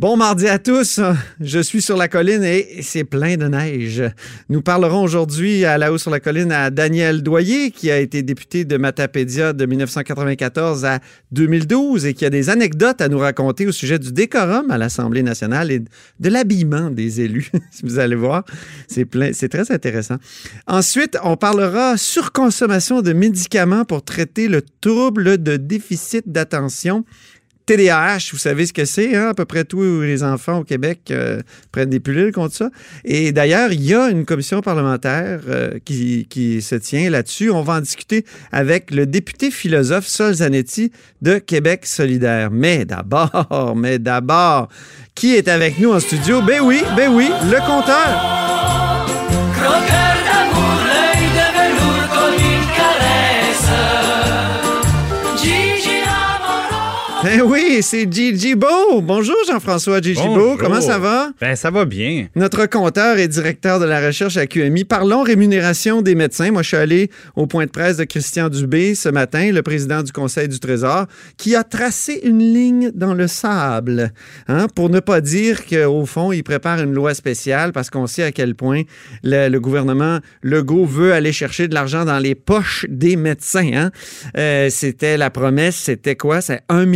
Bon mardi à tous. Je suis sur la colline et c'est plein de neige. Nous parlerons aujourd'hui à la haut sur la colline à Daniel Doyer, qui a été député de Matapédia de 1994 à 2012 et qui a des anecdotes à nous raconter au sujet du décorum à l'Assemblée nationale et de l'habillement des élus. vous allez voir, c'est plein, c'est très intéressant. Ensuite, on parlera surconsommation de médicaments pour traiter le trouble de déficit d'attention TDAH, vous savez ce que c'est, hein? à peu près tous les enfants au Québec euh, prennent des pilules contre ça. Et d'ailleurs, il y a une commission parlementaire euh, qui, se tient là-dessus. On va en discuter avec le député philosophe Sol Zanetti de Québec solidaire. Mais d'abord, mais d'abord, qui est avec nous en studio? Ben oui, ben oui, le compteur. Ben oui, c'est Gigi Beau. Bonjour Jean-François Gigi Beau. Comment ça va? Ben ça va bien. Notre compteur et directeur de la recherche à QMI. Parlons rémunération des médecins. Moi, je suis allé au point de presse de Christian Dubé ce matin, le président du Conseil du Trésor, qui a tracé une ligne dans le sable, hein, pour ne pas dire qu'au fond, il prépare une loi spéciale parce qu'on sait à quel point le, gouvernement Legault veut aller chercher de l'argent dans les poches des médecins. Hein. Euh, c'était la promesse, c'était quoi? C'est un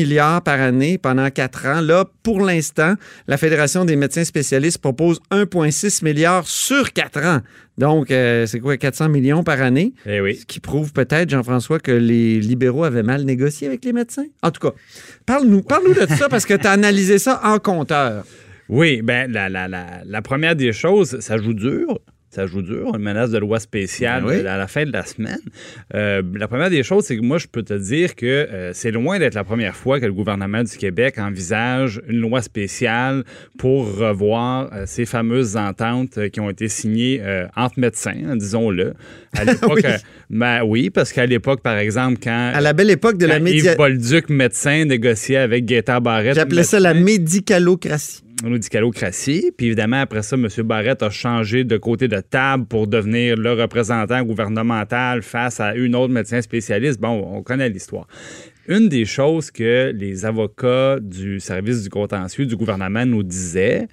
par année pendant quatre ans. Là, pour l'instant, la Fédération des médecins spécialistes propose 1,6 milliard sur quatre ans. Donc, euh, c'est quoi, 400 millions par année? Eh oui. Ce qui prouve peut-être, Jean-François, que les libéraux avaient mal négocié avec les médecins? En tout cas, parle-nous parle de ça parce que tu as analysé ça en compteur. Oui, bien, la, la, la, la, première des choses, ça joue dur ça joue dur, une menace de loi spéciale ben à la fin de la semaine. Euh, la première des choses, c'est que moi, je peux te dire que euh, c'est loin d'être la première fois que le gouvernement du Québec envisage une loi spéciale pour revoir euh, ces fameuses ententes qui ont été signées entre médecins, hein, disons-le. À l'époque, oui. Ben oui, parce qu'à l'époque, par exemple, quand... À la belle époque de la. Yves Bolduc, médecin, négociait avec Gaétan Barrette. J'appelais ça la médicalocratie médicalocratie. Puis évidemment, après ça, M. Barrett a changé de côté de table pour devenir le représentant gouvernemental face à une autre médecin spécialiste. Bon, on connaît l'histoire. Une des choses que les avocats du service du contentieux du gouvernement nous disaient,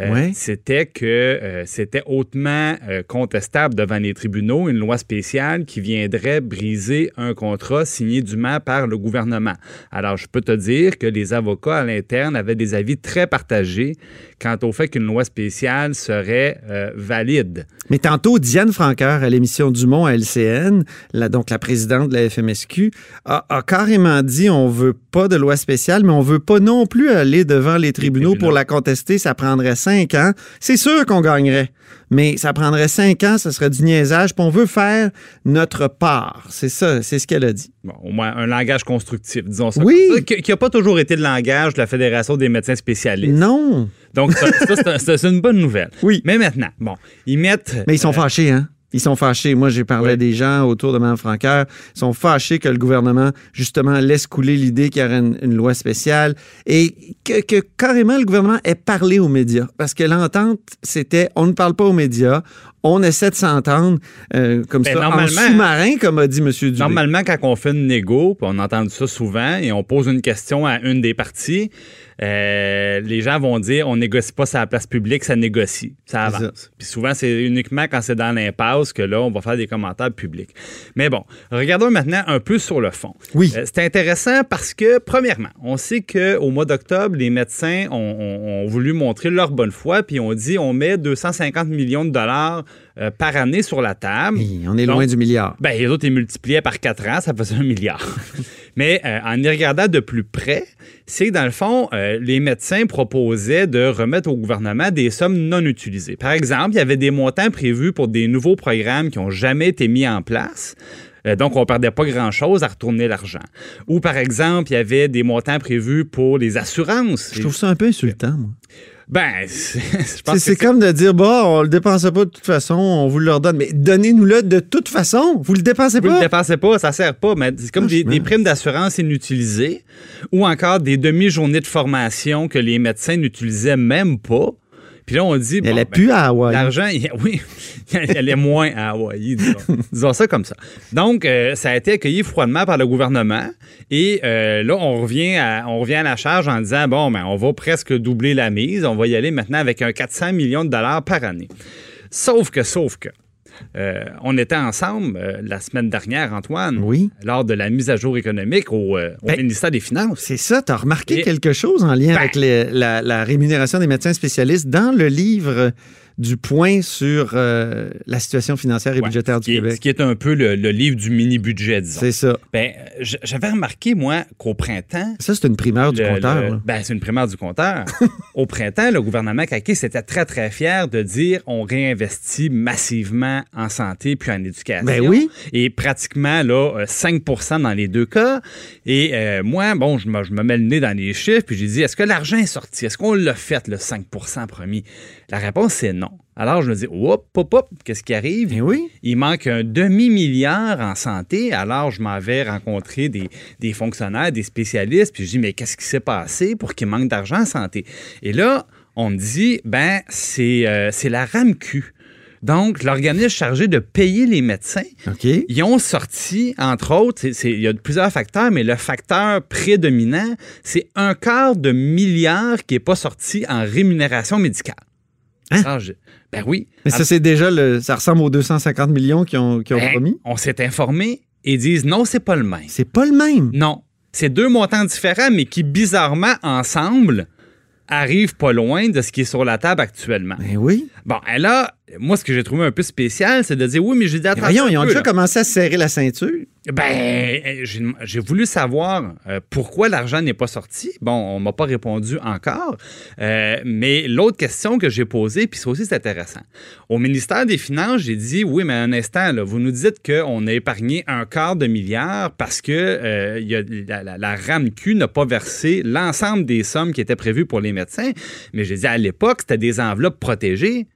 euh, c'était que euh, c'était hautement euh, contestable devant les tribunaux une loi spéciale qui viendrait briser un contrat signé dûment par le gouvernement. Alors, je peux te dire que les avocats à l'interne avaient des avis très partagés quant au fait qu'une loi spéciale serait valide. Mais tantôt, Diane Franqueur, à l'émission Dumont à LCN, donc la présidente de la FMSQ, a, a carrément dit on veut pas de loi spéciale, mais on veut pas non plus aller devant les tribunaux, pour la contester. Ça prendrait cinq ans. C'est sûr qu'on gagnerait, mais ça prendrait cinq ans, ce serait du niaisage. Puis on veut faire notre part. C'est ça, c'est ce qu'elle a dit. Bon, au moins un langage constructif, disons ça. Oui. Qui n'a pas toujours été le langage de la Fédération des médecins spécialistes. Non. Donc, ça, c'est une bonne nouvelle. Oui. Mais maintenant, bon, ils mettent. Mais ils sont euh, fâchés, hein? Ils sont fâchés. Moi, j'ai parlé des gens autour de Mme Franqueur. Ils sont fâchés que le gouvernement, justement, laisse couler l'idée qu'il y aurait une, loi spéciale et que, carrément le gouvernement ait parlé aux médias. Parce que l'entente, c'était on ne parle pas aux médias, on essaie de s'entendre euh, comme ben, ça, en sous-marin, comme a dit M. Dubé. Normalement, quand on fait une négo, on entend ça souvent, et on pose une question à une des parties, euh, les gens vont dire on négocie pas sur la place publique, ça négocie, ça avance. Puis souvent, c'est uniquement quand c'est dans l'impasse que là, on va faire des commentaires publics. Mais bon, regardons maintenant un peu sur le fond. Oui. Euh, c'est intéressant parce que, premièrement, on sait qu'au mois d'octobre, les médecins ont, ont, voulu montrer leur bonne foi, puis on dit on met 250 millions de dollars euh, par année sur la table. on est loin du milliard. Ben, les autres, ils multipliaient par quatre ans, ça faisait un milliard. Mais euh, en y regardant de plus près, c'est que dans le fond, euh, les médecins proposaient de remettre au gouvernement des sommes non utilisées. Par exemple, il y avait des montants prévus pour des nouveaux programmes qui n'ont jamais été mis en place. Donc, on ne perdait pas grand-chose à retourner l'argent. Ou, par exemple, il y avait des montants prévus pour les assurances. Je trouve ça un peu insultant, moi. Ben, c'est comme de dire, bah, on le dépensait pas de toute façon, on vous le redonne. Mais donnez-nous-le de toute façon. Vous le dépensez pas. Vous le dépensez pas, ça sert pas. Mais c'est comme des, primes d'assurance inutilisées ou encore des demi-journées de formation que les médecins n'utilisaient même pas Puis là, on dit. Elle bon, ben, plus à Hawaï. L'argent, oui, elle est moins à Hawaï, disons, Disons ça comme ça. Donc, euh, ça a été accueilli froidement par le gouvernement. Et euh, là, on revient, à, on revient à la charge en disant, bon, ben, on va presque doubler la mise. On va y aller maintenant avec un 400 millions de dollars par année. Sauf que, sauf que, euh, on était ensemble euh, la semaine dernière, Antoine, Oui. lors de la mise à jour économique au, euh, au Ben, ministère des Finances. C'est ça, tu as remarqué Et- quelque chose en lien Ben- avec les- la, la rémunération des médecins spécialistes dans le livre du point sur euh, la situation financière et Ouais, budgétaire du est- Québec. ce qui est un peu le, le livre du mini-budget, disons. C'est ça. Ben, j'avais remarqué, moi, qu'au printemps, Ça, c'est une primeur du compteur. le- ben, c'est une primaire du compteur. Au printemps, le gouvernement Kakis était très, très fier de dire on réinvestit massivement en santé puis en éducation. Ben oui. Et pratiquement là, euh, 5% dans les deux cas. Et euh, moi, bon, je me, je me mets le nez dans les chiffres puis j'ai dit est-ce que l'argent est sorti? Est-ce qu'on l'a fait, le 5% promis? La réponse, c'est non. Alors, je me dis hop, hop, hop, qu'est-ce qui arrive? Ben oui. il manque un demi-milliard en santé. Alors, je m'en vais rencontrer des, des fonctionnaires, des spécialistes, puis je dis, mais qu'est-ce qui s'est passé pour qu'il manque d'argent en santé? Et là, on me dit, ben, c'est euh, c'est la RAMQ. Donc, l'organisme chargé de payer les médecins, ils ont sorti, entre autres, il y a plusieurs facteurs, mais le facteur prédominant, c'est un quart de milliard qui n'est pas sorti en rémunération médicale. Hein? Je- ben oui. Mais ça, c'est déjà le. Ça ressemble aux 250 millions qu'ils ont, qu'ils ont Ben, promis. On s'est informé et ils disent non, c'est pas le même. C'est pas le même? Non. C'est deux montants différents, mais qui, bizarrement, ensemble, arrivent pas loin de ce qui est sur la table actuellement. Ben oui. Bon, et là, moi, ce que j'ai trouvé un peu spécial, c'est de dire oui, mais j'ai dit attention. voyons, ils ont peu, déjà là. commencé à se serrer la ceinture. Ben, euh, j'ai voulu savoir euh, pourquoi l'argent n'est pas sorti. Bon, on m'a pas répondu encore. Euh, mais l'autre question que j'ai posée, puis ça aussi c'est intéressant. Au ministère des Finances, j'ai dit oui, mais un instant, là, vous nous dites qu'on a épargné un quart de milliard parce que euh, il y a, la, la, la RAMQ n'a pas versé l'ensemble des sommes qui étaient prévues pour les médecins. Mais j'ai dit à l'époque, c'était des enveloppes protégées.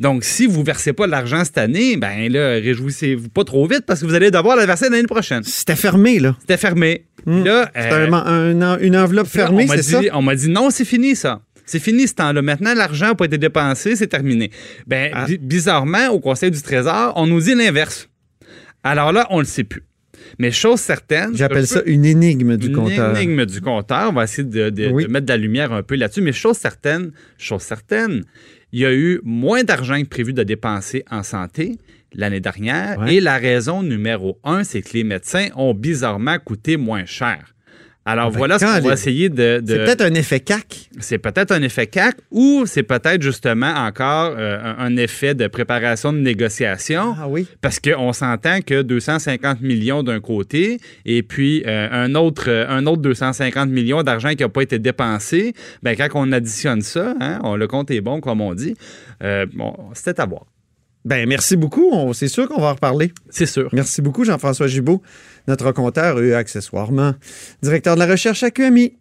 Donc, si vous ne versez pas l'argent cette année, ben là, réjouissez-vous pas trop vite parce que vous allez devoir la verser l'année prochaine. C'était fermé, là. C'était fermé. Hmm. Là, C'était euh, un- un en- une enveloppe fermée, c'est ça? On m'a dit non, c'est fini ça. C'est fini ce temps-là. Maintenant, l'argent n'a pas été dépensé, c'est terminé. Ben, Ah. bi- bizarrement, au Conseil du Trésor, on nous dit l'inverse. Alors là, on ne le sait plus. Mais chose certaine. J'appelle ça peux- une énigme du une compteur. énigme du compteur. On va essayer de, de- Oui. de mettre de la lumière un peu là-dessus. Mais chose certaine, chose certaine, il y a eu moins d'argent que prévu de dépenser en santé l'année dernière. Ouais. Et la raison numéro un, c'est que les médecins ont bizarrement coûté moins cher. Alors Ah ben, voilà ce qu'on va essayer de. de- C'est peut-être un effet CAC. c'est peut-être un effet CAC ou c'est peut-être justement encore euh, un, un effet de préparation de négociation. Ah oui. Parce qu'on s'entend que 250 millions d'un côté et puis euh, un, autre, euh, un autre 250 millions d'argent qui n'a pas été dépensé, ben, quand on additionne ça, hein, on, le compte est bon, comme on dit, euh, bon, c'était à voir. Ben, merci beaucoup. C'est sûr qu'on va en reparler. C'est sûr. Merci beaucoup, Jean-François Gibault, notre compteur, eux, accessoirement, directeur de la recherche à QMI.